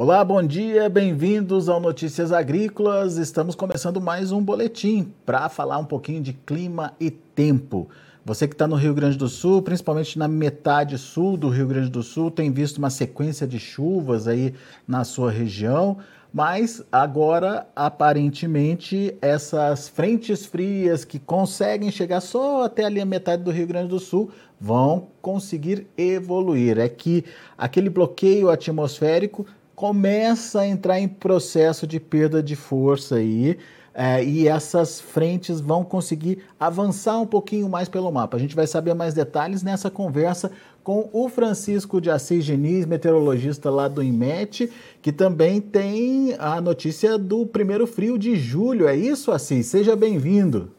Olá, bom dia, bem-vindos ao Notícias Agrícolas. Estamos começando mais um boletim para falar um pouquinho de clima e tempo. Você que está no Rio Grande do Sul, principalmente na metade sul do Rio Grande do Sul, tem visto uma sequência de chuvas aí na sua região, mas agora aparentemente essas frentes frias que conseguem chegar só até ali a metade do Rio Grande do Sul vão conseguir evoluir. É que aquele bloqueio atmosférico começa a entrar em processo de perda de força aí. É, e essas frentes vão conseguir avançar um pouquinho mais pelo mapa. A gente vai saber mais detalhes nessa conversa com o Francisco de Assis Geniz, meteorologista lá do IMET, que também tem a notícia do primeiro frio de julho. É isso, Assis? Seja bem-vindo.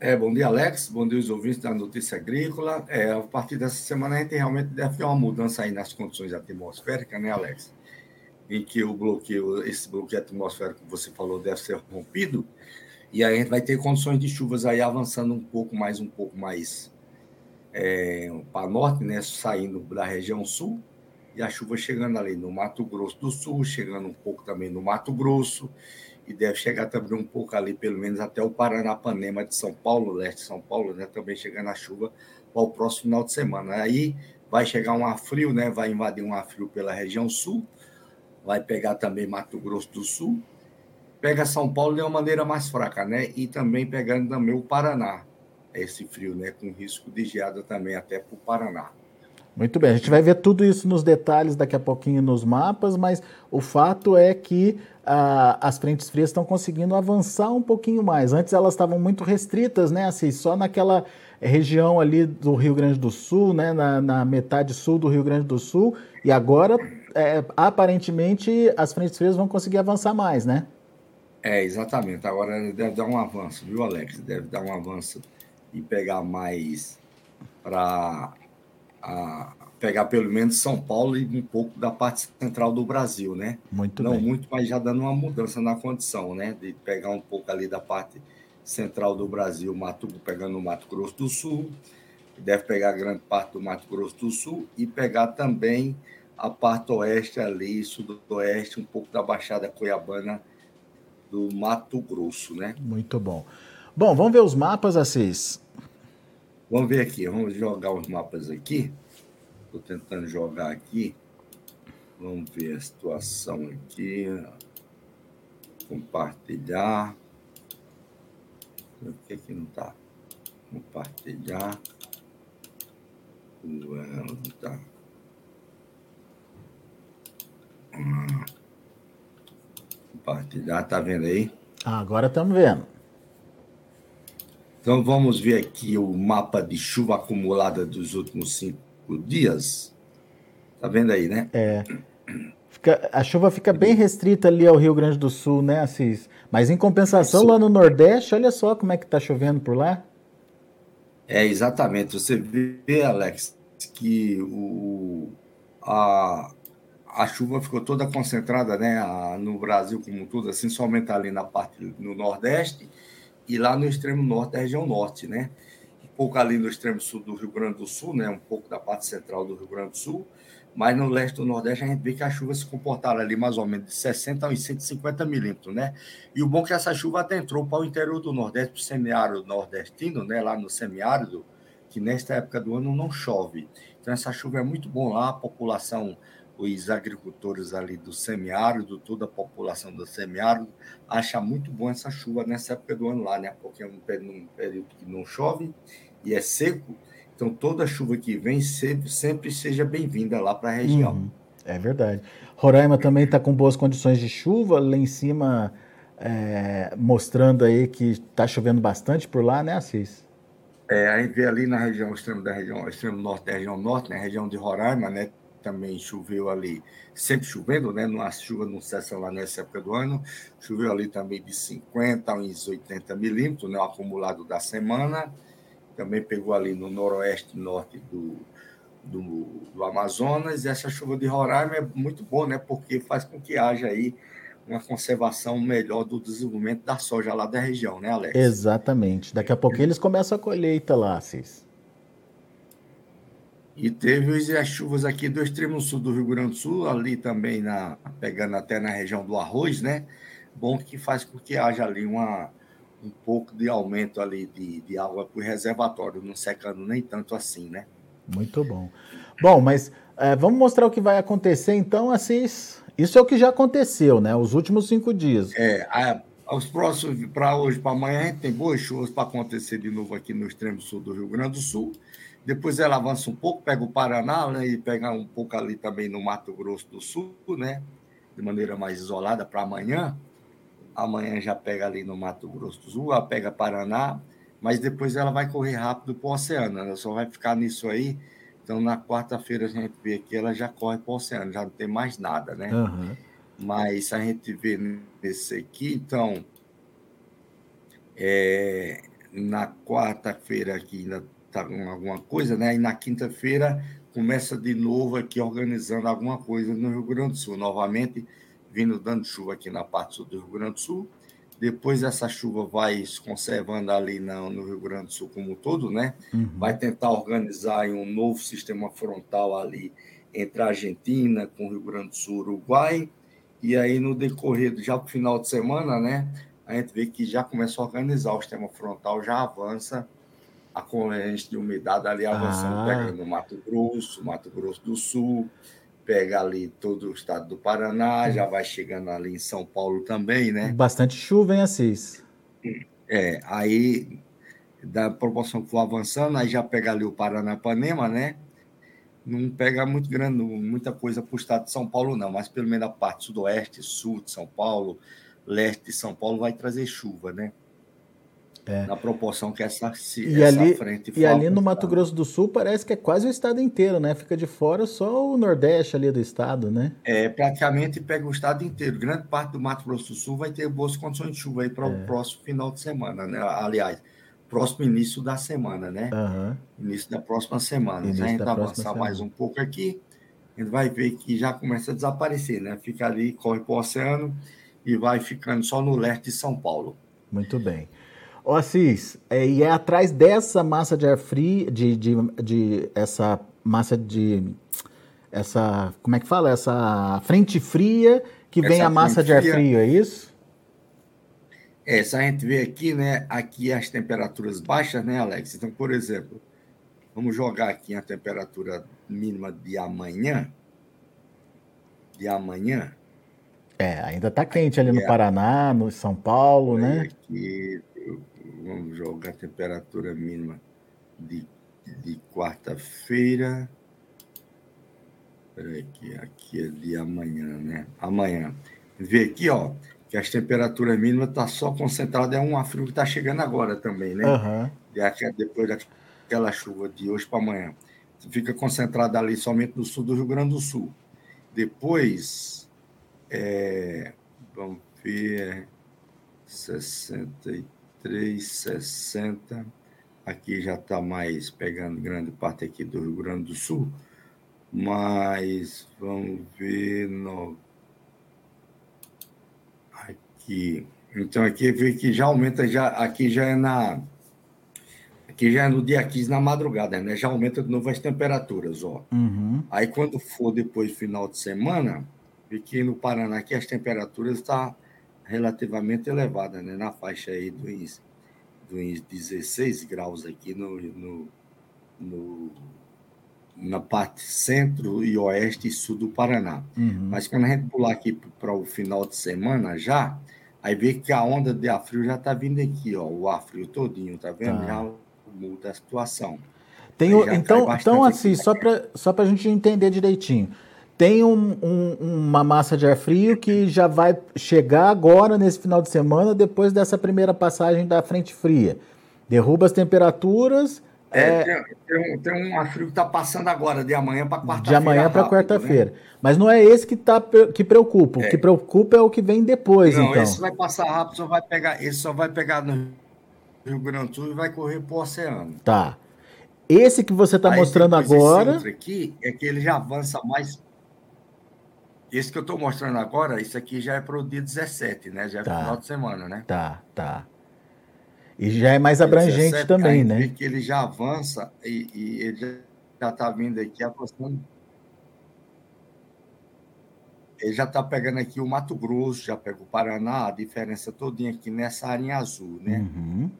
É, bom dia, Alex. Bom dia, os ouvintes da Notícia Agrícola. É, a partir dessa semana a gente realmente deve ter uma mudança aí nas condições atmosféricas, né, Alex? Em que o bloqueio, esse bloqueio atmosférico que você falou deve ser rompido, e aí a gente vai ter condições de chuvas aí avançando um pouco mais, um pouco mais é, para norte, né, saindo da região sul, e a chuva chegando ali no Mato Grosso do Sul, chegando um pouco também no Mato Grosso, e deve chegar também um pouco ali, pelo menos até o Paranapanema de São Paulo, leste de São Paulo, né, também chegando a chuva para o próximo final de semana. Aí vai chegar um ar frio, né, vai invadir um ar frio pela região sul, vai pegar também Mato Grosso do Sul, pega São Paulo de uma maneira mais fraca, né? E também pegando também o Paraná, esse frio, né? Com risco de geada também até para o Paraná. Muito bem, a gente vai ver tudo isso nos detalhes daqui a pouquinho nos mapas, mas o fato é que ah, as frentes frias estão conseguindo avançar um pouquinho mais. Antes elas estavam muito restritas, né? Assim, só naquela região ali do Rio Grande do Sul, né? Na, na metade sul do Rio Grande do Sul, e agora é, aparentemente as frentes frias vão conseguir avançar mais, né? É, exatamente. Agora deve dar um avanço, viu, Alex? Deve dar um avanço e pegar mais para pegar pelo menos São Paulo e um pouco da parte central do Brasil, né? Muito Não bem. muito, mas já dando uma mudança na condição, né? De pegar um pouco ali da parte central do Brasil, Mato, pegando o Mato Grosso do Sul, deve pegar grande parte do Mato Grosso do Sul e pegar também a parte oeste ali, sudoeste, um pouco da Baixada Cuiabana do Mato Grosso, né? Muito bom. Bom, vamos ver os mapas, Assis. Vamos ver aqui, vamos jogar os mapas aqui. Estou tentando jogar aqui. Vamos ver a situação aqui. Compartilhar. O que que não está? Compartilhar. Não está. Compartilhar, tá vendo aí? agora estamos vendo. Então vamos ver aqui o mapa de chuva acumulada dos últimos cinco dias. Tá vendo aí, né? É. Fica, a chuva fica bem restrita ali ao Rio Grande do Sul, né, Assis? Mas em compensação, lá no Nordeste, olha só como é que tá chovendo por lá. É, exatamente. Você vê, Alex, que o, a, a chuva ficou toda concentrada né, no Brasil como tudo, assim, somente ali na parte no Nordeste e lá no extremo norte da região norte, né? Um pouco ali no extremo sul do Rio Grande do Sul, né? Um pouco da parte central do Rio Grande do Sul, mas no leste do Nordeste a gente vê que a chuva se comportaram ali mais ou menos de 60 a 150 milímetros, né? E o bom é que essa chuva até entrou para o interior do Nordeste, para o semiárido nordestino, né? Lá no semiárido, que nesta época do ano não chove. Então essa chuva é muito bom lá, a população os agricultores ali do semiárido, toda a população do semiárido, acha muito bom essa chuva nessa época do ano lá, né? Porque é um período que não chove e é seco, então toda chuva que vem sempre, sempre seja bem-vinda lá para a região. Uhum, é verdade. Roraima também está com boas condições de chuva, lá em cima é, mostrando aí que está chovendo bastante por lá, né, Assis? É, a gente vê ali na região extremo da região, extremo norte da região norte, na né, região de Roraima, né, também choveu ali, sempre chovendo, né? A chuva não cessa lá nessa época do ano. Choveu ali também de 50 a uns 80 milímetros, né? O acumulado da semana. Também pegou ali no noroeste norte do, do, do Amazonas. E essa chuva de Roraima é muito boa, né? Porque faz com que haja aí uma conservação melhor do desenvolvimento da soja lá da região, né, Alex? Exatamente. Daqui a pouco eles começam a colheita lá, Cis. E teve as chuvas aqui do extremo sul do Rio Grande do Sul, ali também na, pegando até na região do arroz, né? Bom que faz com que haja ali uma, um pouco de aumento ali de, de água para o reservatório, não secando nem tanto assim, né? Muito bom. Bom, mas é, vamos mostrar o que vai acontecer então, Assis. Isso é o que já aconteceu, né? Os últimos cinco dias. É, a, os próximos, para hoje, para amanhã, a gente tem boas chuvas para acontecer de novo aqui no extremo sul do Rio Grande do Sul. Depois ela avança um pouco, pega o Paraná né, e pega um pouco ali também no Mato Grosso do Sul, né? De maneira mais isolada para amanhã. Amanhã já pega ali no Mato Grosso do Sul, ela pega Paraná, mas depois ela vai correr rápido para o oceano. Ela só vai ficar nisso aí. Então, na quarta-feira, a gente vê que ela já corre para o oceano, já não tem mais nada, né? Uhum. Mas a gente vê nesse aqui, então, é, na quarta-feira aqui ainda está com alguma coisa, né? E na quinta-feira começa de novo aqui organizando alguma coisa no Rio Grande do Sul, novamente vindo dando chuva aqui na parte sul do Rio Grande do Sul. Depois essa chuva vai se conservando ali no, no Rio Grande do Sul como um todo, né? Uhum. Vai tentar organizar um novo sistema frontal ali entre a Argentina com o Rio Grande do Sul, Uruguai e aí, no decorrer, já para o final de semana, né, a gente vê que já começa a organizar o sistema frontal, já avança a corrente de umidade ali avançando, ah. pegando Mato Grosso, Mato Grosso do Sul, pega ali todo o estado do Paraná, já vai chegando ali em São Paulo também, né? Bastante chuva, hein, Assis? É, aí, da proporção que for avançando, aí já pega ali o Paranapanema, né? não pega muito grande, muita coisa para o estado de São Paulo, não, mas pelo menos a parte sudoeste, sul de São Paulo, leste de São Paulo vai trazer chuva, né? É. Na proporção que essa, e essa ali, frente E ali no Mato Grosso do Sul parece que é quase o estado inteiro, né? Fica de fora só o Nordeste ali do estado, né? É, praticamente pega o estado inteiro. Grande parte do Mato Grosso do Sul vai ter boas condições de chuva aí para é. o próximo final de semana, né? Aliás, próximo início da semana, né? Uhum. Início da próxima semana. Início a gente avançar semana. mais um pouco aqui, a gente vai ver que já começa a desaparecer, né? Fica ali, corre para o oceano e vai ficando só no leste de São Paulo. Muito bem. Ô Assis, é, e é atrás dessa massa de ar frio, de, de, de essa massa de. Essa. Como é que fala? Essa frente fria que essa vem a massa de ar frio, é isso? É, se a gente vê aqui, né, aqui as temperaturas baixas, né, Alex? Então, por exemplo, vamos jogar aqui a temperatura mínima de amanhã. De amanhã. É, ainda está quente ali no é, Paraná, no São Paulo, né? Aqui, vamos jogar a temperatura mínima de, de quarta-feira. Peraí, aqui, aqui é de amanhã, né? Amanhã. Vê aqui, ó que as temperaturas mínimas estão tá só concentradas, é um frio que está chegando agora também, né? Uhum. Depois daquela chuva de hoje para amanhã. Fica concentrada ali somente no sul do Rio Grande do Sul. Depois, é, vamos ver, 63, 60. Aqui já está mais pegando grande parte aqui do Rio Grande do Sul. Mas vamos ver, no, Aqui. Então aqui vê que já aumenta, já, aqui já é na. Aqui já é no dia 15 na madrugada, né? Já aumenta de novo as temperaturas, ó. Uhum. Aí quando for depois do final de semana, vê que no Paraná aqui as temperaturas estão tá relativamente elevadas, né? Na faixa aí dos, dos 16 graus aqui no, no, no na parte centro e oeste e sul do Paraná. Uhum. Mas quando a gente pular aqui para o final de semana já, aí vê que a onda de ar frio já está vindo aqui, ó, o ar frio todinho, tá vendo? Tá. Já muda a situação. Tem então, então assim, só para só a gente entender direitinho. Tem um, um, uma massa de ar frio que já vai chegar agora nesse final de semana, depois dessa primeira passagem da frente fria. Derruba as temperaturas, é, é, tem, tem, um, tem um frio que está passando agora, de amanhã para quarta-feira. De amanhã para quarta-feira. Né? Mas não é esse que, tá, que preocupa. É. O que preocupa é o que vem depois, não, então. esse vai passar rápido, só vai pegar, esse só vai pegar no Rio Grande do Sul e vai correr para o oceano. Tá. Esse que você está mostrando agora. Esse aqui é que ele já avança mais. Esse que eu estou mostrando agora, isso aqui já é para o dia 17, né? Já é tá. final de semana, né? Tá, tá. E já é mais abrangente também, né? que ele já avança e, e ele já já está vindo aqui aproximando. Ele já está pegando aqui o Mato Grosso, já pega o Paraná, a diferença todinha aqui nessa área azul, né? Uhum.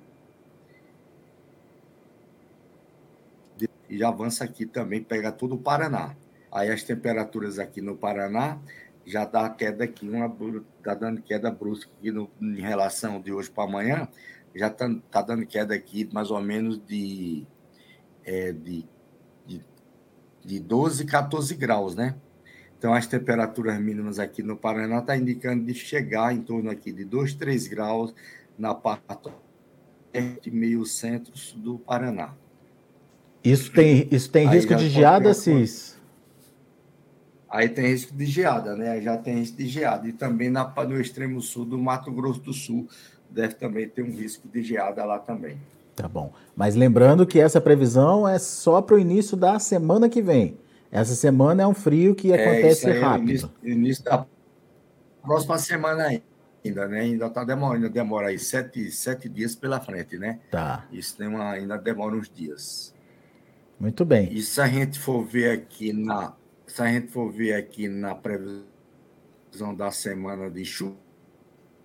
E já avança aqui também, pega todo o Paraná. Aí as temperaturas aqui no Paraná já dá queda aqui, uma tá dando queda brusca aqui no, em relação de hoje para amanhã, já está tá dando queda aqui mais ou menos de, é, de, de, de 12, 14 graus, né? Então, as temperaturas mínimas aqui no Paraná está indicando de chegar em torno aqui de 2, 3 graus na parte de meio centro do Paraná. Isso tem, isso tem risco de geada, Cis? Aí tem risco de geada, né? Já tem risco de geada. E também na, no extremo sul do Mato Grosso do Sul deve também ter um risco de geada lá também. Tá bom. Mas lembrando que essa previsão é só para o início da semana que vem. Essa semana é um frio que é, acontece é, rápido. Início, início, da próxima semana ainda, né? Ainda tá demorando, demora aí sete, sete dias pela frente, né? Tá. Isso tem uma, ainda demora uns dias. Muito bem. E se a gente for ver aqui na, se a gente for ver aqui na previsão da semana de chuva,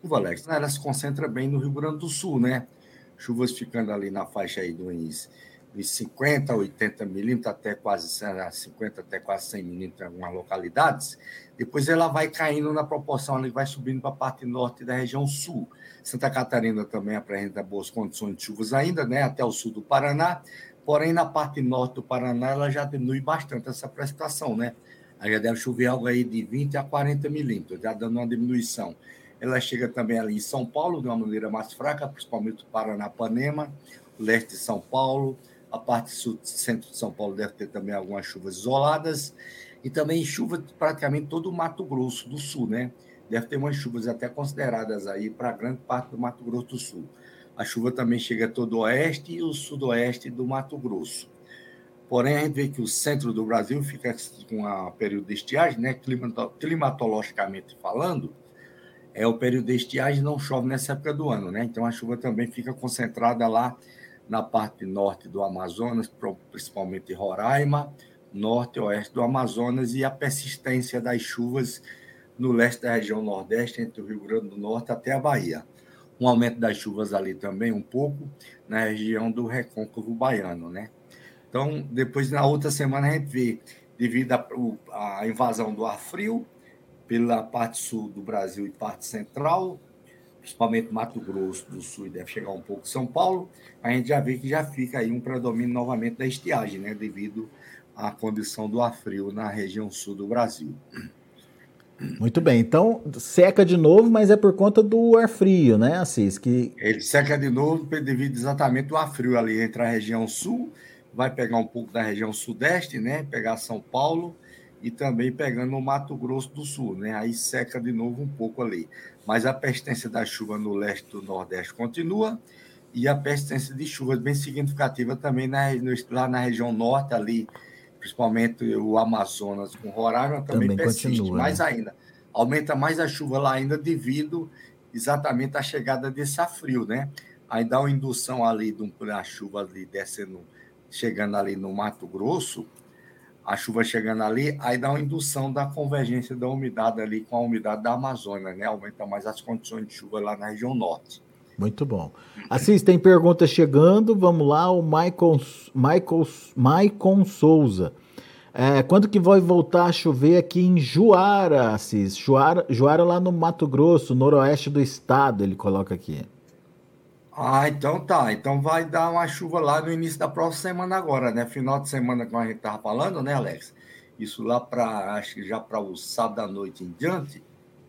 Alex, ela se concentra bem no Rio Grande do Sul, né? Chuvas ficando ali na faixa aí dos de 50 a 80 milímetros, até quase 50, até quase 100 milímetros em algumas localidades. Depois ela vai caindo na proporção, ela vai subindo para a parte norte da região sul. Santa Catarina também apresenta boas condições de chuvas ainda, né, até o sul do Paraná. Porém, na parte norte do Paraná, ela já diminui bastante essa precipitação, né? Aí já deve chover algo aí de 20 a 40 milímetros, já dando uma diminuição. Ela chega também ali em São Paulo de uma maneira mais fraca, principalmente o Paraná-Panema, leste de São Paulo, a parte sul, centro de São Paulo deve ter também algumas chuvas isoladas. E também chuva praticamente todo o Mato Grosso do Sul, né? Deve ter umas chuvas até consideradas aí para grande parte do Mato Grosso do Sul. A chuva também chega todo o oeste e o sudoeste do Mato Grosso. Porém, a gente vê que o centro do Brasil fica com a período de estiagem, né? climatologicamente falando, é o período de estiagem não chove nessa época do ano, né? Então a chuva também fica concentrada lá na parte norte do Amazonas, principalmente Roraima, norte e oeste do Amazonas, e a persistência das chuvas no leste da região nordeste, entre o Rio Grande do Norte até a Bahia. Um aumento das chuvas ali também, um pouco, na região do Recôncavo Baiano, né? Então, depois, na outra semana, a gente vê, devido à invasão do ar frio, pela parte sul do Brasil e parte central, principalmente Mato Grosso do Sul e deve chegar um pouco São Paulo, a gente já vê que já fica aí um predomínio novamente da estiagem, né, devido à condição do ar frio na região sul do Brasil. Muito bem, então seca de novo, mas é por conta do ar frio, né, Assis? Que... Ele seca de novo devido exatamente ao ar frio ali entre a região sul, vai pegar um pouco da região sudeste, né, pegar São Paulo e também pegando o Mato Grosso do Sul, né, aí seca de novo um pouco ali mas a persistência da chuva no leste do Nordeste continua e a persistência de chuvas bem significativa também na, lá na região norte, ali, principalmente o Amazonas com Roraima, também, também persiste continua, mais né? ainda. Aumenta mais a chuva lá ainda devido exatamente à chegada desse frio, né? Aí dá uma indução ali de uma chuva ali descendo, chegando ali no Mato Grosso, a chuva chegando ali, aí dá uma indução da convergência da umidade ali com a umidade da Amazônia, né? Aumenta mais as condições de chuva lá na região norte. Muito bom. Assis, tem perguntas chegando. Vamos lá, o Michael, Michael, Michael Souza. É, quando que vai voltar a chover aqui em Juara, Assis? Juara, Juara lá no Mato Grosso, noroeste do estado, ele coloca aqui. Ah, então tá. Então vai dar uma chuva lá no início da próxima semana agora, né? Final de semana que a gente tava falando, né, Alex? Isso lá para, acho que já para o sábado à noite em diante,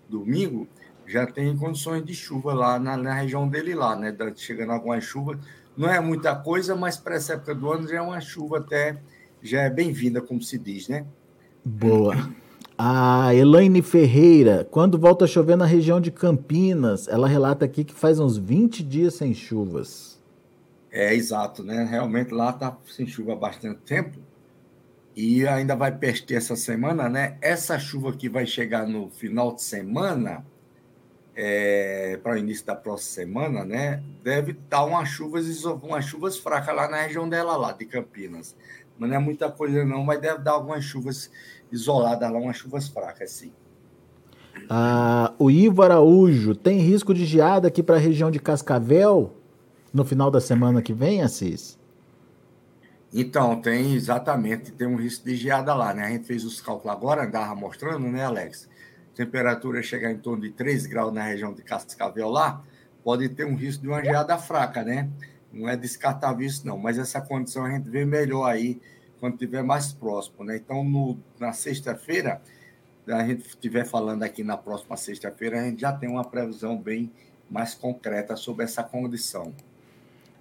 domingo, já tem condições de chuva lá na, na região dele lá, né? Chegando alguma chuva. Não é muita coisa, mas para essa época do ano já é uma chuva até, já é bem-vinda, como se diz, né? Boa. A Elaine Ferreira, quando volta a chover na região de Campinas, ela relata aqui que faz uns 20 dias sem chuvas. É, exato, né? Realmente lá está sem chuva há bastante tempo. E ainda vai perder essa semana, né? Essa chuva que vai chegar no final de semana, é, para o início da próxima semana, né? Deve dar umas chuvas, umas chuvas fracas lá na região dela, lá de Campinas mas não é muita coisa não, mas deve dar algumas chuvas isoladas lá, umas chuvas fracas, sim. Ah, o Ivo Araújo, tem risco de geada aqui para a região de Cascavel no final da semana que vem, Assis? Então, tem exatamente, tem um risco de geada lá, né? A gente fez os cálculos agora, andava mostrando, né, Alex? Temperatura chegar em torno de 3 graus na região de Cascavel lá, pode ter um risco de uma geada fraca, né? Não é descartável isso, não, mas essa condição a gente vê melhor aí quando estiver mais próximo, né? Então, no, na sexta-feira, a gente estiver falando aqui na próxima sexta-feira, a gente já tem uma previsão bem mais concreta sobre essa condição.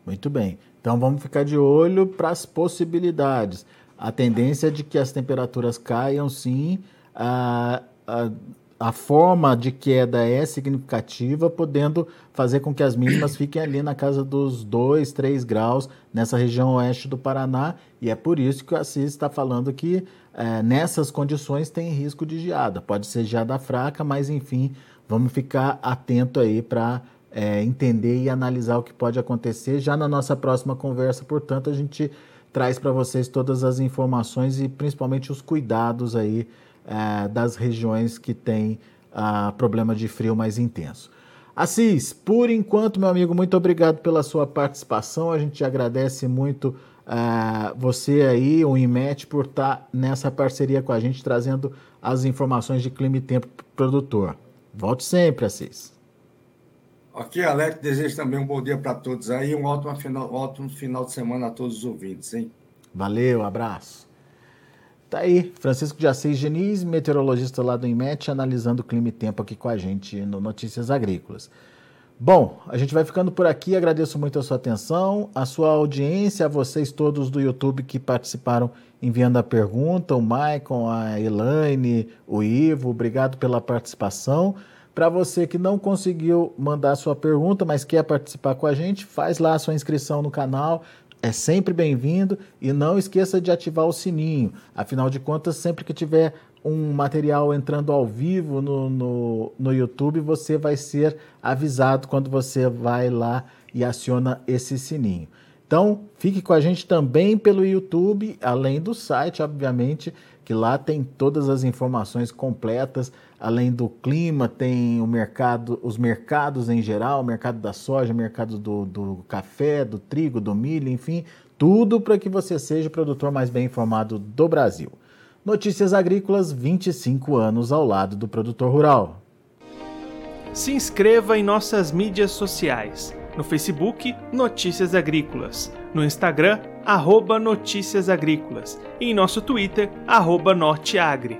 Muito bem. Então vamos ficar de olho para as possibilidades. A tendência é de que as temperaturas caiam, sim. A, a, a forma de queda é significativa, podendo fazer com que as mínimas fiquem ali na casa dos 2, 3 graus nessa região oeste do Paraná. E é por isso que o Assis está falando que é, nessas condições tem risco de geada. Pode ser geada fraca, mas enfim, vamos ficar atento aí para é, entender e analisar o que pode acontecer. Já na nossa próxima conversa, portanto, a gente traz para vocês todas as informações e principalmente os cuidados aí é, das regiões que têm ah, problema de frio mais intenso. Assis, por enquanto, meu amigo, muito obrigado pela sua participação. A gente agradece muito uh, você aí, o IMET, por estar tá nessa parceria com a gente, trazendo as informações de clima e tempo para o produtor. Volte sempre, Assis. Ok, Alex, desejo também um bom dia para todos aí, um ótimo final, ótimo final de semana a todos os ouvintes, hein? Valeu, abraço. Tá aí, Francisco de Assis Geniz, meteorologista lá do IMET, analisando o clima e tempo aqui com a gente no Notícias Agrícolas. Bom, a gente vai ficando por aqui. Agradeço muito a sua atenção, a sua audiência, a vocês todos do YouTube que participaram enviando a pergunta, o Maicon, a Elaine, o Ivo, obrigado pela participação. Para você que não conseguiu mandar sua pergunta, mas quer participar com a gente, faz lá a sua inscrição no canal, é sempre bem-vindo e não esqueça de ativar o sininho. Afinal de contas, sempre que tiver um material entrando ao vivo no, no, no YouTube, você vai ser avisado quando você vai lá e aciona esse sininho. Então, fique com a gente também pelo YouTube, além do site, obviamente, que lá tem todas as informações completas, além do clima, tem o mercado, os mercados em geral, o mercado da soja, o mercado do, do café, do trigo, do milho, enfim, tudo para que você seja o produtor mais bem informado do Brasil. Notícias Agrícolas, 25 anos ao lado do produtor rural. Se inscreva em nossas mídias sociais. No Facebook, Notícias Agrícolas. No Instagram, arroba Notícias Agrícolas. E em nosso Twitter, arroba Norteagri.